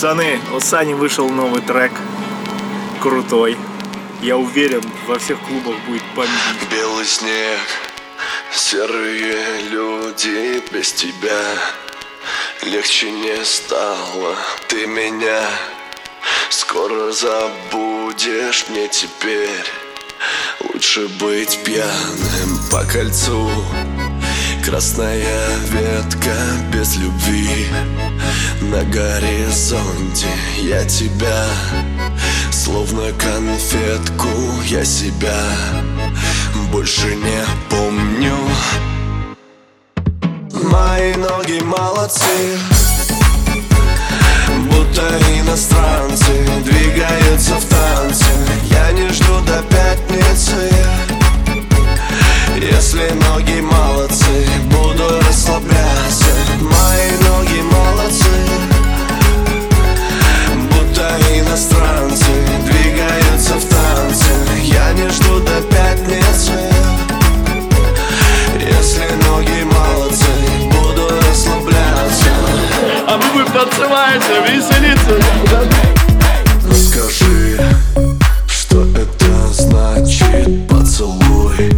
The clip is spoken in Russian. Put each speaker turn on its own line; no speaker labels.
Пацаны, у Сани вышел новый трек. Крутой. Я уверен, во всех клубах будет бомбить.
Белый снег, серые люди без тебя Легче не стало, ты меня Скоро забудешь мне теперь Лучше быть пьяным по кольцу Красная ветка без любви. На горизонте я тебя. Словно конфетку я себя Больше не помню. Мои ноги молодцы
А мы будем танцевать, веселиться.
Скажи, что это значит поцелуй